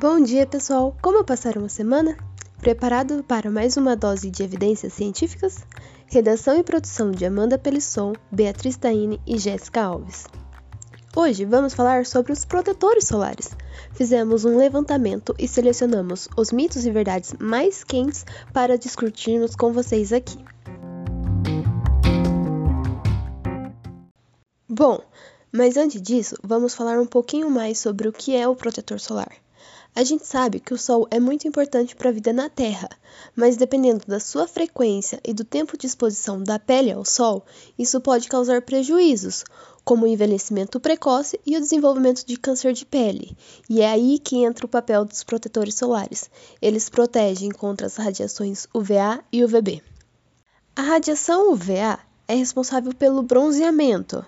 Bom dia, pessoal! Como passaram a semana? Preparado para mais uma dose de evidências científicas? Redação e produção de Amanda Pelisson, Beatriz Taine e Jéssica Alves. Hoje vamos falar sobre os protetores solares. Fizemos um levantamento e selecionamos os mitos e verdades mais quentes para discutirmos com vocês aqui. Bom, mas antes disso, vamos falar um pouquinho mais sobre o que é o protetor solar. A gente sabe que o Sol é muito importante para a vida na Terra, mas dependendo da sua frequência e do tempo de exposição da pele ao Sol, isso pode causar prejuízos, como o envelhecimento precoce e o desenvolvimento de câncer de pele. E é aí que entra o papel dos protetores solares. Eles protegem contra as radiações UVA e UVB. A radiação UVA é responsável pelo bronzeamento.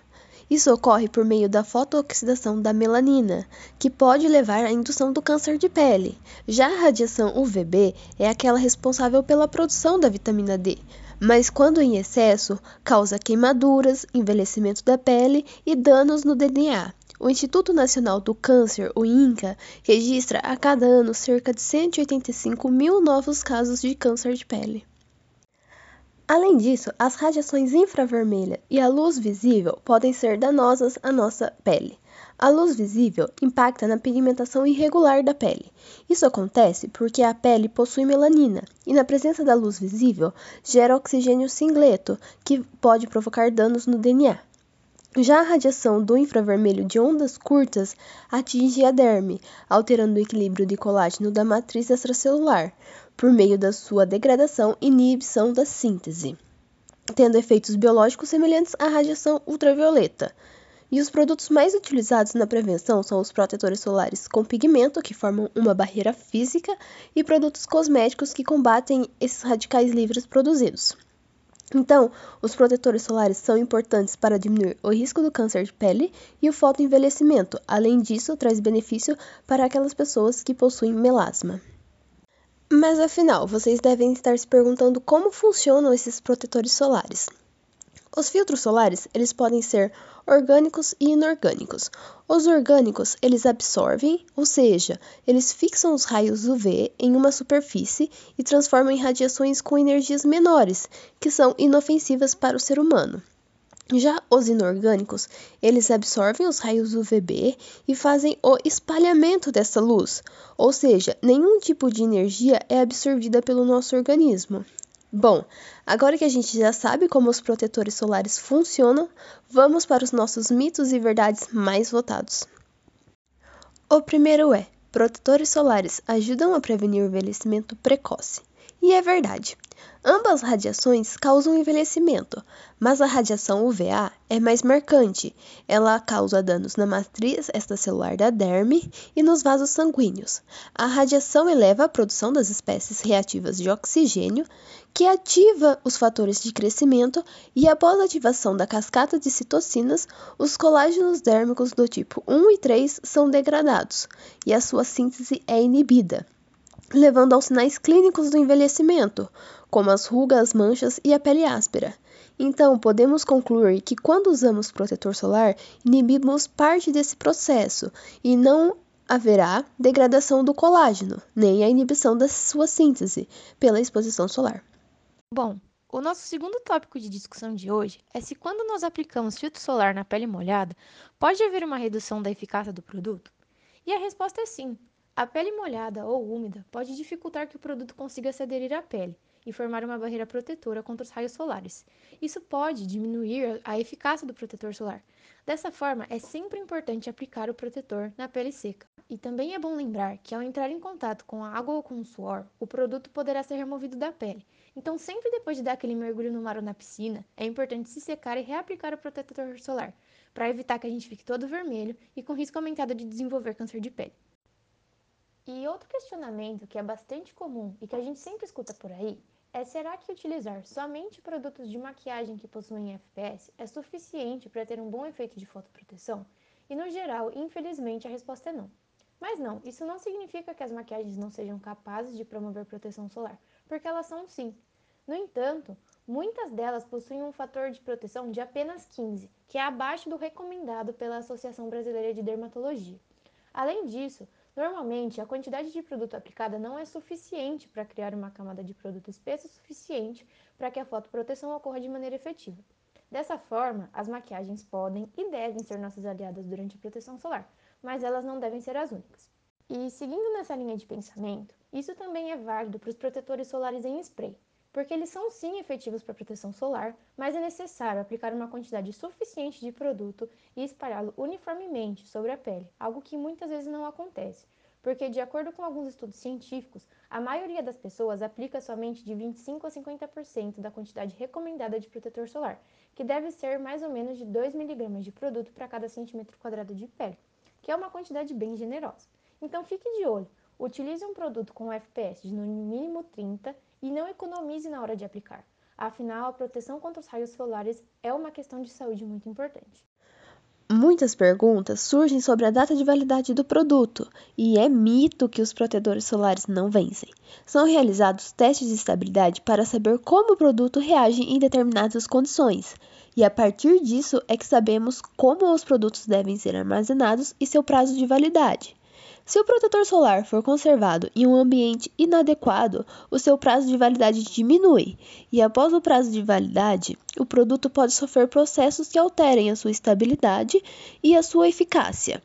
Isso ocorre por meio da fotooxidação da melanina, que pode levar à indução do câncer de pele. Já a radiação UVB é aquela responsável pela produção da vitamina D, mas quando em excesso, causa queimaduras, envelhecimento da pele e danos no DNA. O Instituto Nacional do Câncer, o INCA, registra a cada ano cerca de 185 mil novos casos de câncer de pele. Além disso, as radiações infravermelha e a luz visível podem ser danosas à nossa pele. A luz visível impacta na pigmentação irregular da pele. Isso acontece porque a pele possui melanina e, na presença da luz visível, gera oxigênio singleto, que pode provocar danos no DNA. Já a radiação do infravermelho de ondas curtas atinge a derme, alterando o equilíbrio de colágeno da matriz extracelular, por meio da sua degradação e inibição da síntese, tendo efeitos biológicos semelhantes à radiação ultravioleta. E os produtos mais utilizados na prevenção são os protetores solares com pigmento, que formam uma barreira física, e produtos cosméticos que combatem esses radicais livres produzidos. Então, os protetores solares são importantes para diminuir o risco do câncer de pele e o fotoenvelhecimento. Além disso, traz benefício para aquelas pessoas que possuem melasma. Mas afinal, vocês devem estar se perguntando como funcionam esses protetores solares. Os filtros solares, eles podem ser orgânicos e inorgânicos. Os orgânicos, eles absorvem, ou seja, eles fixam os raios UV em uma superfície e transformam em radiações com energias menores, que são inofensivas para o ser humano. Já os inorgânicos, eles absorvem os raios UVB e fazem o espalhamento dessa luz, ou seja, nenhum tipo de energia é absorvida pelo nosso organismo. Bom, agora que a gente já sabe como os protetores solares funcionam, vamos para os nossos mitos e verdades mais votados. O primeiro é: protetores solares ajudam a prevenir o envelhecimento precoce. E é verdade. Ambas radiações causam envelhecimento, mas a radiação UVA é mais marcante. Ela causa danos na matriz extracelular da derme e nos vasos sanguíneos. A radiação eleva a produção das espécies reativas de oxigênio, que ativa os fatores de crescimento, e após a ativação da cascata de citocinas, os colágenos dérmicos do tipo 1 e 3 são degradados e a sua síntese é inibida levando aos sinais clínicos do envelhecimento, como as rugas, manchas e a pele áspera. Então, podemos concluir que quando usamos protetor solar, inibimos parte desse processo e não haverá degradação do colágeno, nem a inibição da sua síntese pela exposição solar. Bom, o nosso segundo tópico de discussão de hoje é se quando nós aplicamos filtro solar na pele molhada, pode haver uma redução da eficácia do produto? E a resposta é sim. A pele molhada ou úmida pode dificultar que o produto consiga se aderir à pele e formar uma barreira protetora contra os raios solares. Isso pode diminuir a eficácia do protetor solar. Dessa forma, é sempre importante aplicar o protetor na pele seca. E também é bom lembrar que ao entrar em contato com a água ou com o suor, o produto poderá ser removido da pele. Então, sempre depois de dar aquele mergulho no mar ou na piscina, é importante se secar e reaplicar o protetor solar, para evitar que a gente fique todo vermelho e com risco aumentado de desenvolver câncer de pele. E outro questionamento que é bastante comum e que a gente sempre escuta por aí é: será que utilizar somente produtos de maquiagem que possuem FPS é suficiente para ter um bom efeito de fotoproteção? E no geral, infelizmente, a resposta é não. Mas não, isso não significa que as maquiagens não sejam capazes de promover proteção solar, porque elas são sim. No entanto, muitas delas possuem um fator de proteção de apenas 15, que é abaixo do recomendado pela Associação Brasileira de Dermatologia. Além disso, Normalmente, a quantidade de produto aplicada não é suficiente para criar uma camada de produto espessa o suficiente para que a fotoproteção ocorra de maneira efetiva. Dessa forma, as maquiagens podem e devem ser nossas aliadas durante a proteção solar, mas elas não devem ser as únicas. E seguindo nessa linha de pensamento, isso também é válido para os protetores solares em spray, porque eles são sim efetivos para proteção solar, mas é necessário aplicar uma quantidade suficiente de produto e espalhá-lo uniformemente sobre a pele, algo que muitas vezes não acontece, porque de acordo com alguns estudos científicos, a maioria das pessoas aplica somente de 25 a 50% da quantidade recomendada de protetor solar, que deve ser mais ou menos de 2 mg de produto para cada centímetro quadrado de pele, que é uma quantidade bem generosa. Então fique de olho, utilize um produto com FPS de no mínimo 30 e não economize na hora de aplicar. Afinal, a proteção contra os raios solares é uma questão de saúde muito importante. Muitas perguntas surgem sobre a data de validade do produto, e é mito que os protetores solares não vencem. São realizados testes de estabilidade para saber como o produto reage em determinadas condições, e a partir disso é que sabemos como os produtos devem ser armazenados e seu prazo de validade. Se o protetor solar for conservado em um ambiente inadequado, o seu prazo de validade diminui, e após o prazo de validade, o produto pode sofrer processos que alterem a sua estabilidade e a sua eficácia.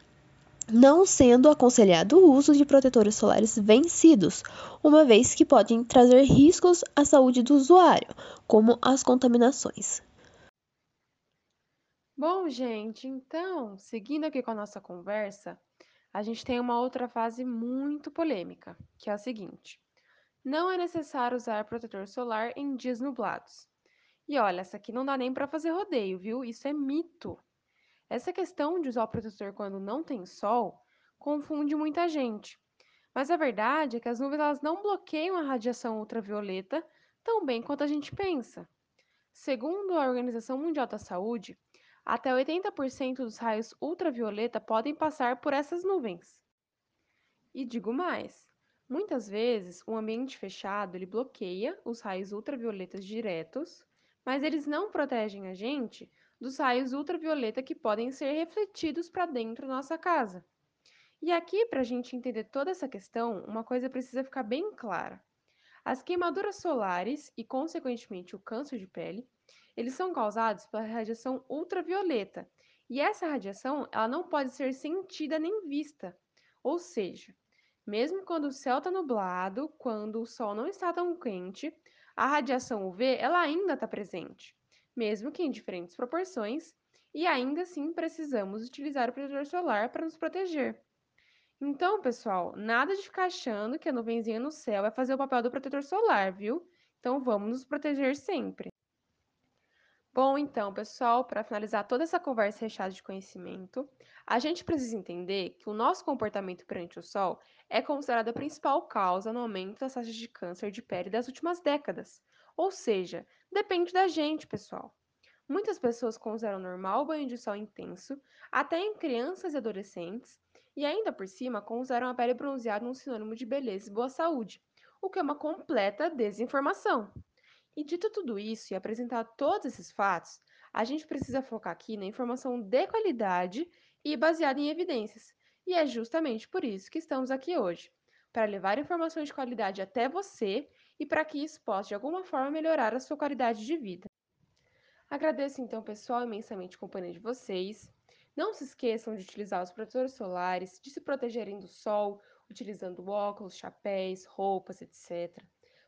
Não sendo aconselhado o uso de protetores solares vencidos, uma vez que podem trazer riscos à saúde do usuário, como as contaminações. Bom, gente, então, seguindo aqui com a nossa conversa, a gente tem uma outra fase muito polêmica, que é a seguinte: não é necessário usar protetor solar em dias nublados. E olha, essa aqui não dá nem para fazer rodeio, viu? Isso é mito. Essa questão de usar o protetor quando não tem sol confunde muita gente. Mas a verdade é que as nuvens elas não bloqueiam a radiação ultravioleta tão bem quanto a gente pensa. Segundo a Organização Mundial da Saúde, até 80% dos raios ultravioleta podem passar por essas nuvens. E digo mais, muitas vezes um ambiente fechado ele bloqueia os raios ultravioletas diretos, mas eles não protegem a gente dos raios ultravioleta que podem ser refletidos para dentro da nossa casa. E aqui, para a gente entender toda essa questão, uma coisa precisa ficar bem clara. As queimaduras solares e, consequentemente, o câncer de pele eles são causados pela radiação ultravioleta. E essa radiação, ela não pode ser sentida nem vista. Ou seja, mesmo quando o céu está nublado, quando o sol não está tão quente, a radiação UV ela ainda está presente, mesmo que em diferentes proporções, e ainda assim precisamos utilizar o protetor solar para nos proteger. Então, pessoal, nada de ficar achando que a nuvenzinha no céu vai fazer o papel do protetor solar, viu? Então vamos nos proteger sempre. Bom, então, pessoal, para finalizar toda essa conversa recheada de conhecimento, a gente precisa entender que o nosso comportamento perante o sol é considerado a principal causa no aumento das taxas de câncer de pele das últimas décadas. Ou seja, depende da gente, pessoal. Muitas pessoas consideram normal o banho de sol intenso, até em crianças e adolescentes, e ainda por cima consideram a pele bronzeada um sinônimo de beleza e boa saúde, o que é uma completa desinformação. E dito tudo isso e apresentado todos esses fatos, a gente precisa focar aqui na informação de qualidade e baseada em evidências. E é justamente por isso que estamos aqui hoje para levar informações de qualidade até você e para que isso possa de alguma forma melhorar a sua qualidade de vida. Agradeço então, pessoal, imensamente a companhia de vocês. Não se esqueçam de utilizar os protetores solares, de se protegerem do sol, utilizando óculos, chapéus, roupas, etc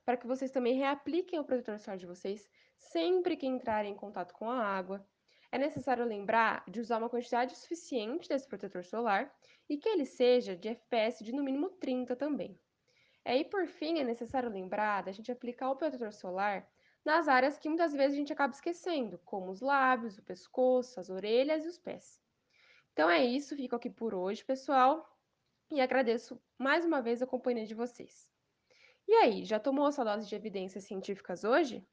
para que vocês também reapliquem o protetor solar de vocês sempre que entrarem em contato com a água. É necessário lembrar de usar uma quantidade suficiente desse protetor solar e que ele seja de FPS de no mínimo 30 também. É, e por fim, é necessário lembrar da gente aplicar o protetor solar nas áreas que muitas vezes a gente acaba esquecendo, como os lábios, o pescoço, as orelhas e os pés. Então é isso, fico aqui por hoje, pessoal, e agradeço mais uma vez a companhia de vocês. E aí, já tomou sua dose de evidências científicas hoje?